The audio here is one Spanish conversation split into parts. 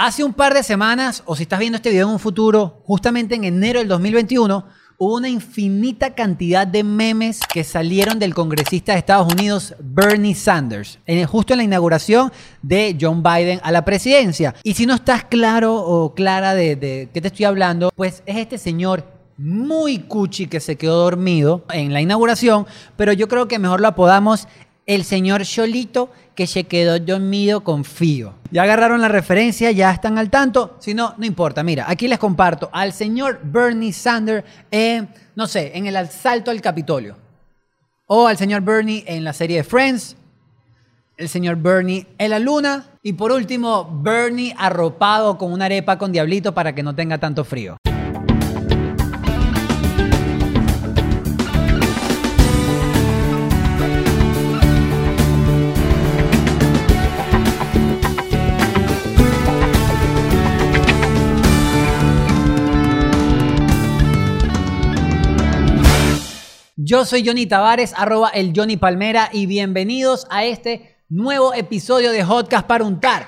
Hace un par de semanas, o si estás viendo este video en un futuro, justamente en enero del 2021, hubo una infinita cantidad de memes que salieron del congresista de Estados Unidos, Bernie Sanders, en- justo en la inauguración de John Biden a la presidencia. Y si no estás claro o clara de, de qué te estoy hablando, pues es este señor muy cuchi que se quedó dormido en la inauguración, pero yo creo que mejor lo apodamos el señor Cholito que se quedó dormido con fío. Ya agarraron la referencia, ya están al tanto. Si no, no importa. Mira, aquí les comparto al señor Bernie Sanders en, no sé, en el asalto al Capitolio. O al señor Bernie en la serie de Friends. El señor Bernie en la luna. Y por último, Bernie arropado con una arepa con diablito para que no tenga tanto frío. Yo soy Johnny Tavares, arroba el Johnny Palmera y bienvenidos a este nuevo episodio de Hotcast para untar.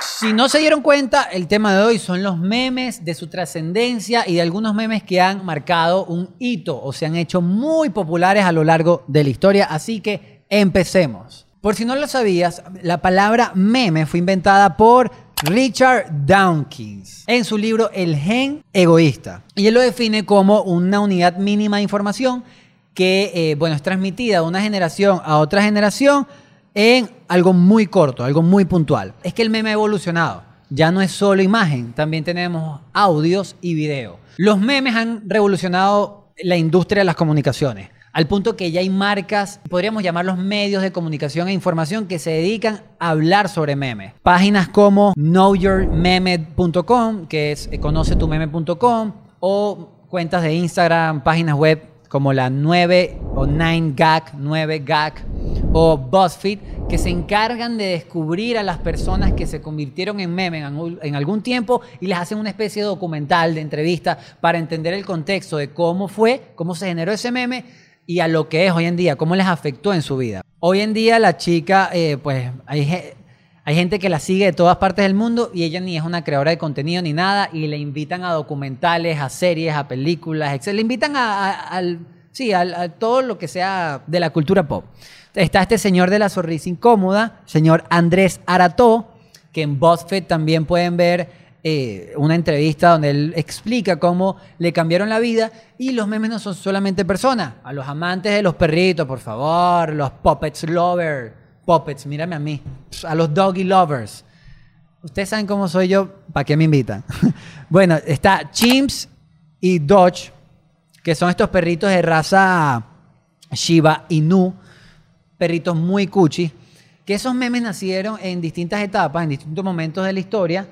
Si no se dieron cuenta, el tema de hoy son los memes de su trascendencia y de algunos memes que han marcado un hito o se han hecho muy populares a lo largo de la historia. Así que empecemos. Por si no lo sabías, la palabra meme fue inventada por Richard Dawkins en su libro El gen egoísta. Y él lo define como una unidad mínima de información que, eh, bueno, es transmitida de una generación a otra generación en algo muy corto, algo muy puntual. Es que el meme ha evolucionado. Ya no es solo imagen, también tenemos audios y video. Los memes han revolucionado la industria de las comunicaciones, al punto que ya hay marcas, podríamos llamarlos medios de comunicación e información que se dedican a hablar sobre memes. Páginas como knowyourmeme.com, que es eh, conocetumeme.com, o cuentas de Instagram, páginas web como la 9 o 9gag, 9gag o BuzzFeed, que se encargan de descubrir a las personas que se convirtieron en meme en, algún- en algún tiempo y les hacen una especie de documental, de entrevista, para entender el contexto de cómo fue, cómo se generó ese meme y a lo que es hoy en día, cómo les afectó en su vida. Hoy en día la chica, eh, pues hay, hay gente que la sigue de todas partes del mundo y ella ni es una creadora de contenido ni nada y le invitan a documentales, a series, a películas, etc. Le invitan a, al, sí, a todo lo que sea de la cultura pop. Está este señor de la sonrisa incómoda, señor Andrés Arató, que en BuzzFeed también pueden ver eh, una entrevista donde él explica cómo le cambiaron la vida y los memes no son solamente personas, a los amantes de los perritos, por favor, los puppets lovers, puppets, mírame a mí, a los doggy lovers. Ustedes saben cómo soy yo, ¿para qué me invitan? bueno, está Chimps y Dodge, que son estos perritos de raza Shiba Inu, perritos muy cuchi, que esos memes nacieron en distintas etapas, en distintos momentos de la historia,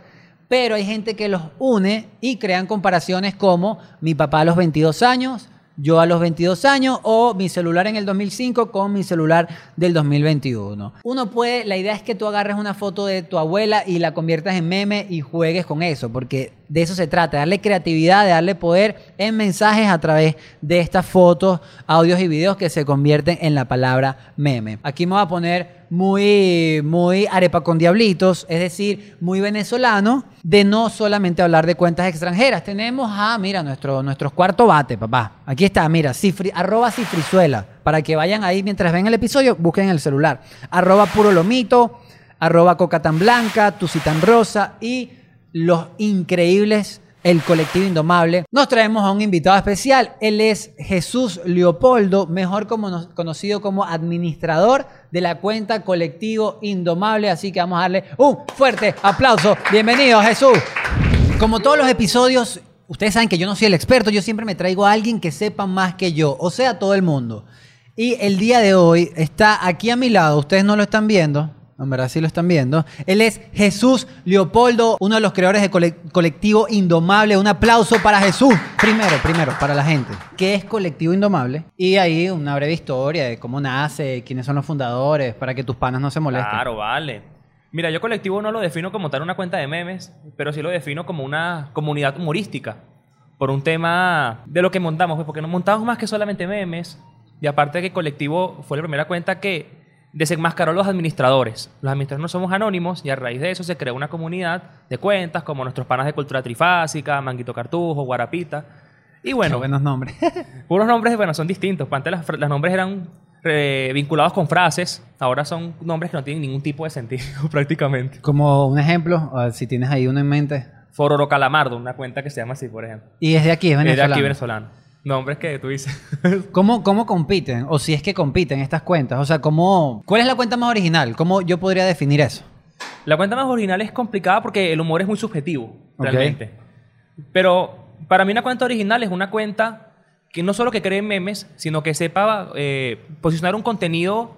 pero hay gente que los une y crean comparaciones como mi papá a los 22 años, yo a los 22 años o mi celular en el 2005 con mi celular del 2021. Uno puede, la idea es que tú agarres una foto de tu abuela y la conviertas en meme y juegues con eso, porque de eso se trata, darle creatividad, de darle poder en mensajes a través de estas fotos, audios y videos que se convierten en la palabra meme. Aquí me voy a poner muy, muy arepa con diablitos, es decir, muy venezolano, de no solamente hablar de cuentas extranjeras. Tenemos a, mira, nuestro, nuestro cuarto bate, papá. Aquí está, mira, cifri, arroba cifrizuela, para que vayan ahí mientras ven el episodio, busquen el celular. Arroba puro lomito, arroba coca tan blanca, tusi tan rosa y los increíbles el colectivo indomable. Nos traemos a un invitado especial. Él es Jesús Leopoldo, mejor como conocido como administrador de la cuenta colectivo indomable. Así que vamos a darle un fuerte aplauso. Bienvenido, Jesús. Como todos los episodios, ustedes saben que yo no soy el experto. Yo siempre me traigo a alguien que sepa más que yo, o sea, todo el mundo. Y el día de hoy está aquí a mi lado. Ustedes no lo están viendo. En sí lo están viendo. Él es Jesús Leopoldo, uno de los creadores cole- colectivo Indomable. Un aplauso para Jesús. Primero, primero, para la gente. ¿Qué es colectivo Indomable? Y ahí una breve historia de cómo nace, quiénes son los fundadores, para que tus panas no se molesten. Claro, vale. Mira, yo colectivo no lo defino como tal una cuenta de memes, pero sí lo defino como una comunidad humorística. Por un tema de lo que montamos, pues, porque no montamos más que solamente memes. Y aparte que colectivo fue la primera cuenta que desenmascaró a los administradores. Los administradores no somos anónimos y a raíz de eso se creó una comunidad de cuentas como nuestros panas de cultura trifásica, Manguito Cartujo, Guarapita. Y Qué bueno, buenos nombres. puros nombres, bueno, son distintos. Antes las fra- los nombres eran eh, vinculados con frases, ahora son nombres que no tienen ningún tipo de sentido prácticamente. Como un ejemplo, si tienes ahí uno en mente. Fororo Calamardo, una cuenta que se llama así, por ejemplo. Y es de aquí, es Es de venezolano. aquí venezolano. Nombres que tú dices. ¿Cómo, ¿Cómo compiten? O si es que compiten estas cuentas. O sea, ¿cómo, ¿cuál es la cuenta más original? ¿Cómo yo podría definir eso? La cuenta más original es complicada porque el humor es muy subjetivo, realmente. Pero para mí una cuenta original es una cuenta que no solo que cree memes, sino que sepa eh, posicionar un contenido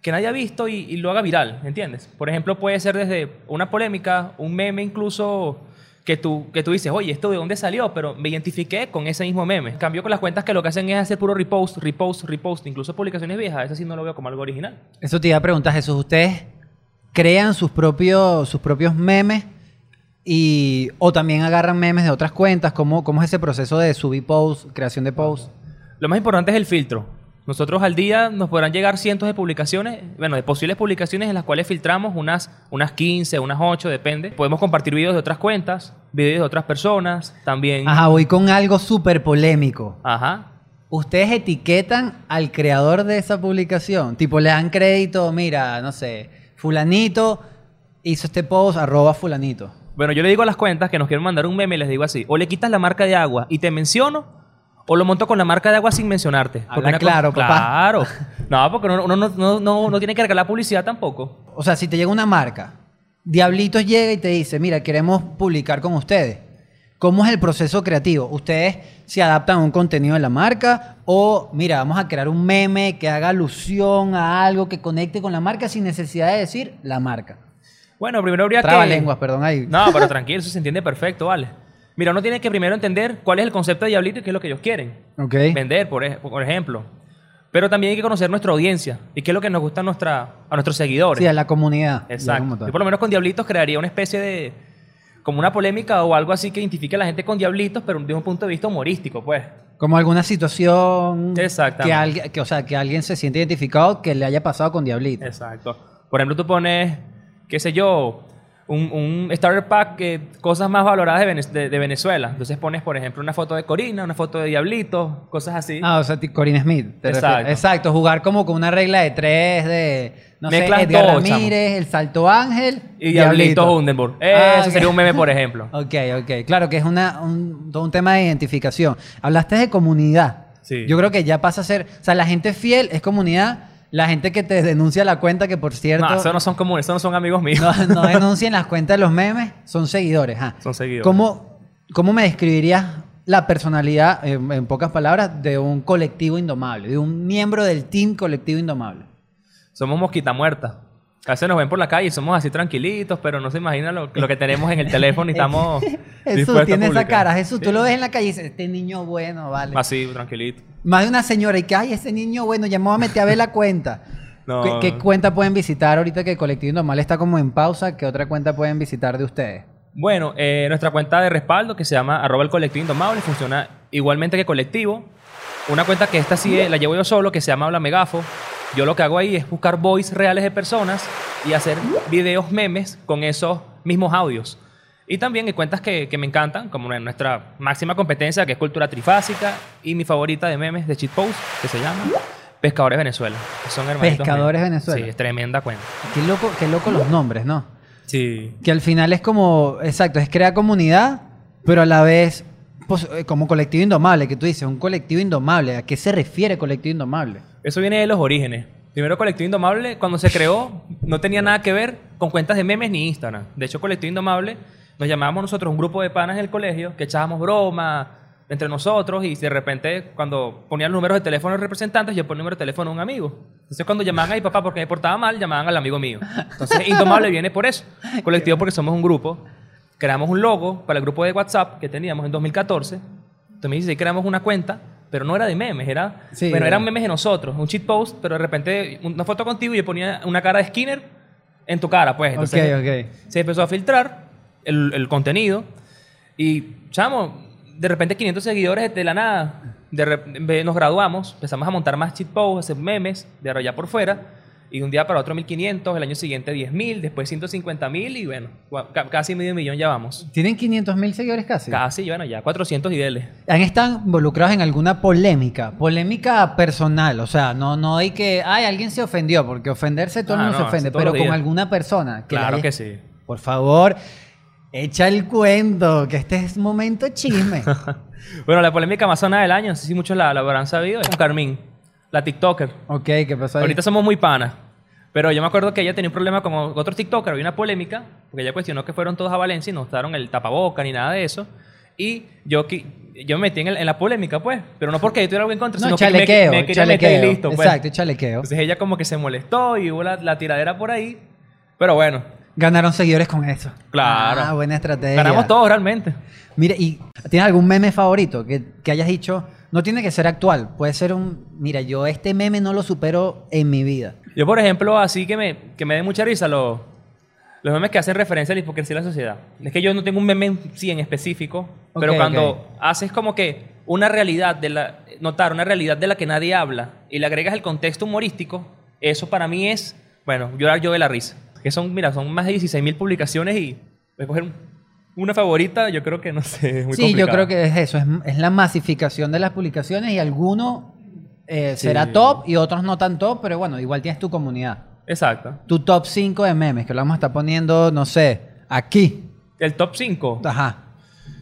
que nadie ha visto y, y lo haga viral, ¿entiendes? Por ejemplo, puede ser desde una polémica, un meme incluso que tú, que tú dices, oye, ¿esto de dónde salió? Pero me identifiqué con ese mismo meme. Cambio, con las cuentas que lo que hacen es hacer puro repost, repost, repost, incluso publicaciones viejas, eso sí no lo veo como algo original. Eso te iba a preguntar, Jesús. ¿Ustedes crean sus propios, sus propios memes y, o también agarran memes de otras cuentas? ¿Cómo, cómo es ese proceso de subir posts, creación de posts? Lo más importante es el filtro. Nosotros al día nos podrán llegar cientos de publicaciones, bueno, de posibles publicaciones en las cuales filtramos unas, unas 15, unas 8, depende. Podemos compartir videos de otras cuentas, videos de otras personas, también... Ajá, voy con algo súper polémico. Ajá. Ustedes etiquetan al creador de esa publicación. Tipo, le dan crédito, mira, no sé, fulanito hizo este post, arroba fulanito. Bueno, yo le digo a las cuentas que nos quieren mandar un meme y les digo así, o le quitas la marca de agua y te menciono, o lo monto con la marca de agua sin mencionarte. Habla una claro, cosa- papá. Claro. No, porque uno, uno no, no, no, no tiene que regalar publicidad tampoco. O sea, si te llega una marca, Diablitos llega y te dice, mira, queremos publicar con ustedes. ¿Cómo es el proceso creativo? ¿Ustedes se adaptan a un contenido de la marca o, mira, vamos a crear un meme que haga alusión a algo que conecte con la marca sin necesidad de decir la marca? Bueno, primero habría Traba que... lenguas, perdón ahí. No, pero tranquilo, eso se entiende perfecto, vale. Mira, uno tiene que primero entender cuál es el concepto de Diablito y qué es lo que ellos quieren. Vender, por, ej- por ejemplo. Pero también hay que conocer nuestra audiencia y qué es lo que nos gusta a, nuestra, a nuestros seguidores. Sí, a la comunidad. Exacto. Yo por lo menos con Diablitos crearía una especie de... como una polémica o algo así que identifique a la gente con Diablitos, pero desde un punto de vista humorístico, pues. Como alguna situación que alguien, que, o sea, que alguien se siente identificado que le haya pasado con Diablito. Exacto. Por ejemplo, tú pones, qué sé yo, un, un starter pack, que cosas más valoradas de, Vene- de- de Venezuela. Entonces pones, por ejemplo, una foto de Corina, una foto de Diablito, cosas así. Ah, o sea, Corinne Smith. ¿te Exacto. Exacto, jugar como con una regla de tres de, no Mezclas sé, Edgar todo, Ramírez, el Salto Ángel y Diablito Hundenburg. Eso Ah, sería un meme, por ejemplo. Ok, ok. Claro que es una, un, todo un tema de identificación. Hablaste de comunidad. Sí. Yo creo que ya pasa a ser... O sea, la gente fiel es comunidad. La gente que te denuncia la cuenta, que por cierto... No, esos no son comunes, no son amigos míos. no, no denuncien las cuentas de los memes, son seguidores. ah. Son seguidores. ¿Cómo, ¿Cómo me describirías la personalidad, en, en pocas palabras, de un colectivo indomable, de un miembro del team colectivo indomable? Somos mosquita muerta. A veces nos ven por la calle y somos así tranquilitos, pero no se imaginan lo, lo que tenemos en el teléfono y estamos Jesús tiene esa cara. Jesús, tú Sí. lo ves en la calle y dices, este niño bueno, vale. Así, tranquilito. Más de una señora y que, ay, ese niño bueno, ya me voy a meter a ver la cuenta. No. ¿Qué, qué cuenta pueden visitar ahorita que el colectivo indomable está como en pausa? ¿Qué otra cuenta pueden visitar de ustedes? Bueno, eh, nuestra cuenta de respaldo que se llama arroba el colectivo indomable funciona igualmente que colectivo. Una cuenta que esta sí eh, la llevo yo solo, que se llama Habla Megafo. Yo lo que hago ahí es buscar voice reales de personas y hacer videos memes con esos mismos audios. Y también hay cuentas que, que me encantan, como nuestra máxima competencia, que es Cultura Trifásica, y mi favorita de memes de Cheatpost, que se llama Pescadores Venezuela. que son hermanitos Pescadores. Venezuela. Sí, es tremenda cuenta. Qué loco, qué loco los nombres, ¿no? Sí. Que al final es como, exacto, es crear comunidad, pero a la vez pues, como colectivo indomable, que tú dices, un colectivo indomable. ¿A qué se refiere colectivo indomable? Eso viene de los orígenes. Primero, Colectivo Indomable, cuando se creó, no tenía nada que ver con cuentas de memes ni Instagram. De hecho, Colectivo Indomable nos llamábamos nosotros un grupo de panas en el colegio que echábamos broma entre nosotros y de repente, cuando ponían los números de teléfono de los representantes, yo ponía el número de teléfono de un amigo. Entonces, cuando llamaban a mi papá porque me portaba mal, llamaban al amigo mío. Entonces, Indomable viene por eso. Colectivo porque somos un grupo. Creamos un logo para el grupo de WhatsApp que teníamos en 2014. 2016 creamos una cuenta, pero no era de memes, era... Sí, bueno, eran memes de nosotros, un cheat post, pero de repente una foto contigo y yo ponía una cara de Skinner en tu cara, pues. Entonces, ok, ok. Se empezó a filtrar el, el contenido y, chamo, de repente 500 seguidores de la nada. De nos graduamos, empezamos a montar más cheat posts, hacer memes de allá por fuera Y de un día para otro 1500, el año siguiente 10.000, después 150.000 y bueno, casi medio millón ya vamos. Tienen 500 mil seguidores casi. Casi, bueno, ya 400 y dele. ¿Han estado involucrados en alguna polémica? Polémica personal, o sea, no, no hay que, ay, alguien se ofendió, porque ofenderse todo el Ah, mundo no, se ofende, pero con alguna persona. le Claro haya- que sí. Por favor, echa el cuento, que este es momento chisme. Bueno, la polémica más sonada del año, no sé si muchos la, la habrán sabido, es con Carmín, la TikToker. ok, ¿qué pasó ahí? Ahorita somos muy panas. Pero yo me acuerdo que ella tenía un problema con otros TikTokers, había una polémica, porque ella cuestionó que fueron todos a Valencia y no usaron el tapaboca ni nada de eso. Y yo, yo me metí en, el- en la polémica, pues. Pero no porque yo tuviera algo en contra, no, sino que chalequeo, me, me quería chalequeo. meter y listo, pues. Exacto, chalequeo. Entonces ella como que se molestó y hubo la, la tiradera por ahí. Pero bueno, Ganaron seguidores con eso. Claro. Ah, buena estrategia. ganamos todos realmente. Mire, ¿y tienes algún meme favorito que, que hayas dicho? No tiene que ser actual, puede ser un... Mira, yo este meme no lo supero en mi vida. Yo, por ejemplo, así que me, que me dé mucha risa los, los memes que hacen referencia a la hipocresía de la sociedad. Es que yo no tengo un meme sí en específico, pero Ok, cuando ok. haces como que una realidad de la... Notar una realidad de la que nadie habla y le agregas el contexto humorístico, eso para mí es, bueno, llorar yo de la risa. Que son, mira, son más de 16 mil publicaciones y voy a coger un- una favorita, yo creo que no sé, es muy sí, yo creo que es eso, es, es la masificación de las publicaciones y alguno eh, Sí. será top y otros no tan top, pero bueno, igual tienes tu comunidad. Exacto. Tu top 5 de memes, que lo vamos a estar poniendo, no sé, aquí. El top 5. Ajá.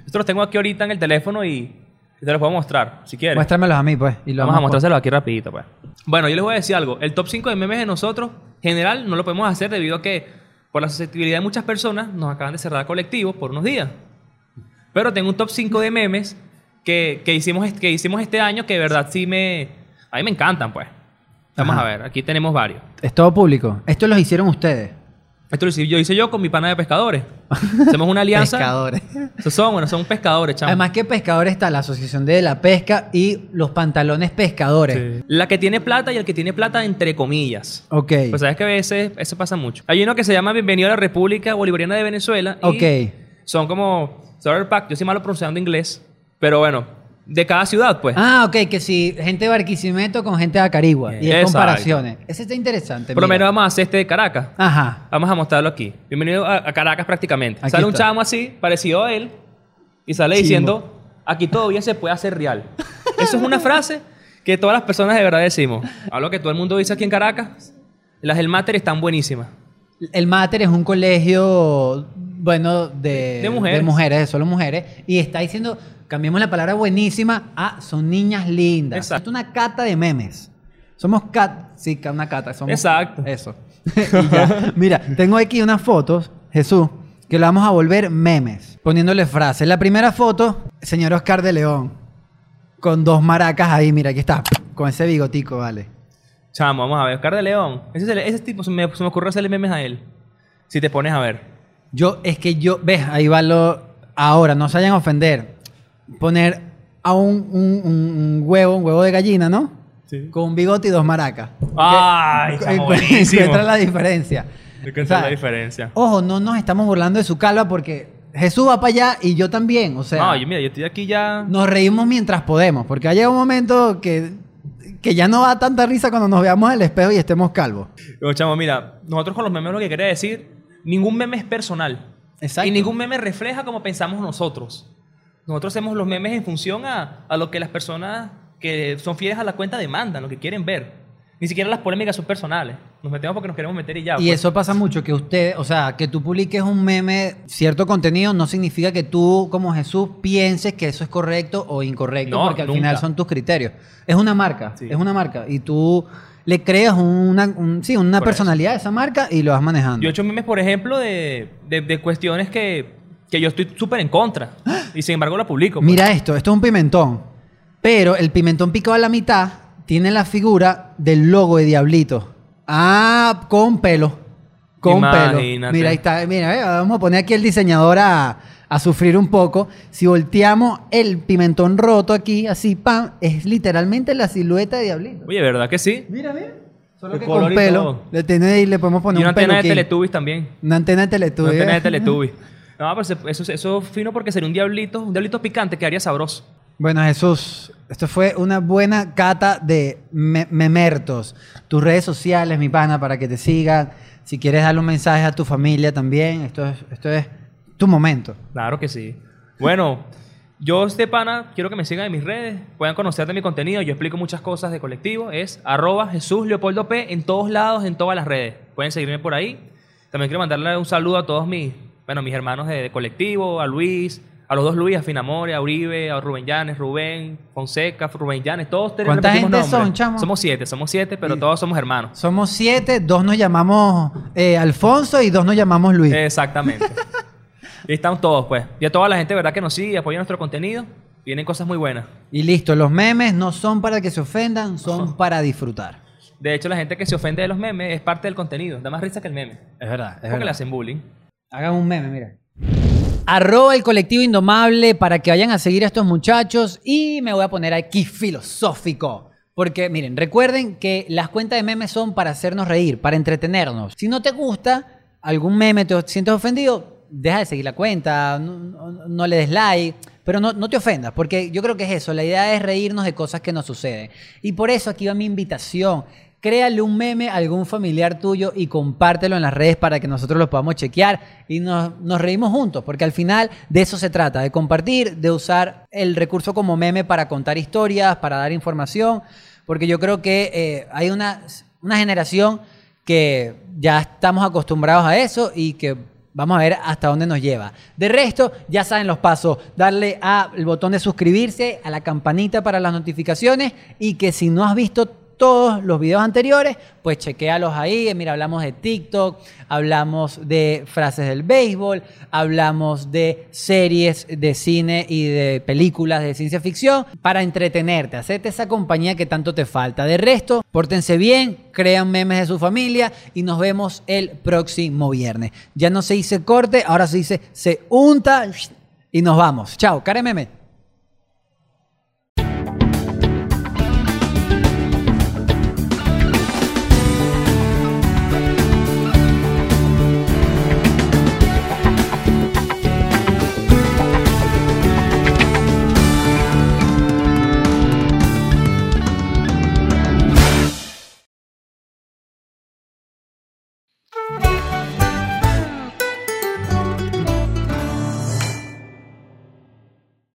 Esto los tengo aquí ahorita en el teléfono y te los puedo mostrar, si quieres. Muéstramelos a mí, pues. Y lo Vamos a mostrárselos aquí rapidito, pues. Bueno, yo les voy a decir algo. El top 5 de memes de nosotros, general, no lo podemos hacer debido a que, por la susceptibilidad de muchas personas, nos acaban de cerrar colectivos por unos días. Pero tengo un top 5 de memes que, que hicimos, que hicimos este año que de verdad sí me... A mí me encantan, pues. Vamos Ajá. a ver, aquí tenemos varios. Es todo público. Esto los hicieron ustedes. Esto lo hice yo, hice yo con mi pana de pescadores. Hacemos una alianza. Pescadores. Esos son, bueno, son pescadores, chamo. Además que pescadores está la Asociación de la Pesca y los pantalones pescadores. Sí. La que tiene plata y el que tiene plata entre comillas. Ok. Pues sabes que a veces eso pasa mucho. Hay uno que se llama Bienvenido a la República Bolivariana de Venezuela. y Ok. Son como Pack. Yo soy malo pronunciando inglés. Pero bueno, de cada ciudad, pues. Ah, ok, que si gente de Barquisimeto con gente de Acarigua. Y es Exacto. comparaciones. Ese está interesante. Por lo menos vamos a hacer este de Caracas. Ajá. Vamos a mostrarlo aquí. Bienvenido a, a Caracas prácticamente. Aquí sale un chamo así, parecido a él, y sale diciendo, aquí todavía se puede hacer real. Eso es una frase que todas las personas de verdad decimos. Algo que todo el mundo dice aquí en Caracas. Las del Mater están buenísimas. El Mater es un colegio, bueno, de, De mujeres. de mujeres, de solo mujeres. Y está diciendo, cambiemos la palabra buenísima a son niñas lindas. Exacto. Es una cata de memes. Somos cat, sí, una cata. Somos Exacto. Eso. Y ya. Mira, tengo aquí unas fotos, Jesús, que lo vamos a volver memes, poniéndole frases. La primera foto, señor Oscar de León, con dos maracas ahí, mira, aquí está, con ese bigotico, vale. Chamo, vamos a ver. Oscar de León. Ese, ese tipo se me, se me ocurrió hacerle memes a él. Si te pones a ver. Yo, es que yo, ves, ahí va lo. Ahora, no se vayan a ofender. Poner a un, un- un- un huevo, un huevo de gallina, ¿no? Sí. Con un bigote y dos maracas. ¡Ay, chamo, encu- buenísimo! Encuentra la diferencia. Encuentra la diferencia. Ojo, no nos estamos burlando de su calva porque Jesús va para allá y yo también. O sea, no, yo, mira, yo estoy aquí ya... nos reímos mientras podemos. Porque ha llegado un momento que, que ya no da tanta risa cuando nos veamos el espejo y estemos calvos. Pero, chamo, mira, nosotros con los memes lo que quería decir, ningún meme es personal. Exacto. Y ningún meme refleja como pensamos nosotros. Nosotros hacemos los memes en función a, a lo que las personas que son fieles a la cuenta demandan, lo que quieren ver. Ni siquiera las polémicas son personales. Nos metemos porque nos queremos meter y ya. Y pues. eso pasa mucho, que usted, o sea, que tú publiques un meme, cierto contenido, no significa que tú, como Jesús, pienses que eso es correcto o incorrecto, No, porque al nunca. final son tus criterios. Es una marca, Sí. es una marca. Y tú le creas una, un- sí, una Por personalidad a esa marca y lo vas manejando. Yo he hecho memes, por ejemplo, de, de, de cuestiones que, que yo estoy súper en contra. Y sin embargo la publico. pues. Mira esto, esto es un pimentón. Pero el pimentón picado a la mitad tiene la figura del logo de Diablito. Ah, con pelo. Con pelo. Imagínate. Mira, ahí está. Mira, eh, vamos a poner aquí el diseñador a, a sufrir un poco. Si volteamos el pimentón roto aquí, así, pam, es literalmente la silueta de Diablito. Oye, ¿verdad que sí? Mira, mira. Solo El que color con y pelo. todo. Le, tiene, y le podemos Y poner una un antena de peluquín. Teletubbies también. Una antena de Una Teletubbies. antena de Teletubbies. No, pero se- eso, eso es fino porque sería un diablito, un diablito picante que haría sabroso. Bueno, Jesús, esto fue una buena cata de me- memertos. Tus redes sociales, mi pana, para que te sigan. Si quieres darle un mensaje a tu familia también, esto es, esto es tu momento. Claro que sí. Bueno, yo, este pana, quiero que me sigan en mis redes, puedan conocer de mi contenido. Yo explico muchas cosas de colectivo. Es arroba Jesús Leopoldo P en todos lados, en todas las redes. Pueden seguirme por ahí. También quiero mandarle un saludo a todos mis, bueno, mis hermanos de, de colectivo, a Luis, a los dos Luis, a Finamore, a Uribe, a Rubén Llanes, Rubén, Fonseca, Rubén Llanes, todos tenemos ¿Cuánta gente son, chamo? Somos siete, somos siete, pero todos somos hermanos. Somos siete, dos nos llamamos eh, Alfonso y dos nos llamamos Luis. Exactamente. y están todos, pues. Y a toda la gente, ¿verdad? Que nos sigue y apoya nuestro contenido. Vienen cosas muy buenas. Y listo, los memes no son para que se ofendan, son para disfrutar. De hecho, la gente que se ofende de los memes es parte del contenido. Da más risa que el meme. Es verdad, es Porque le hacen bullying. Hagan un meme, mira. Arroba el colectivo indomable para que vayan a seguir a estos muchachos y me voy a poner aquí filosófico. Porque miren, recuerden que las cuentas de memes son para hacernos reír, para entretenernos. Si no te gusta algún meme, te sientes ofendido, deja de seguir la cuenta, no, no- le des like, pero no, no te ofendas, porque yo creo que es eso, la idea es reírnos de cosas que nos suceden. Y por eso aquí va mi invitación. Créale un meme a algún familiar tuyo y compártelo en las redes para que nosotros lo podamos chequear y nos, reímos juntos, porque al final de eso se trata, de compartir, de usar el recurso como meme para contar historias, para dar información, porque yo creo que eh, hay una, una generación que ya estamos acostumbrados a eso y que vamos a ver hasta dónde nos lleva. De resto, ya saben los pasos, darle al botón de suscribirse, a la campanita para las notificaciones y que si no has visto todos los videos anteriores, pues chequéalos ahí. Eh, Mira, hablamos de TikTok, hablamos de frases del béisbol, hablamos de series de cine y de películas de ciencia ficción para entretenerte, hacerte esa compañía que tanto te falta. De resto, pórtense bien, crean memes de su familia y nos vemos el próximo viernes. Ya no se dice corte, ahora se dice se unta y nos vamos. Chao, care meme.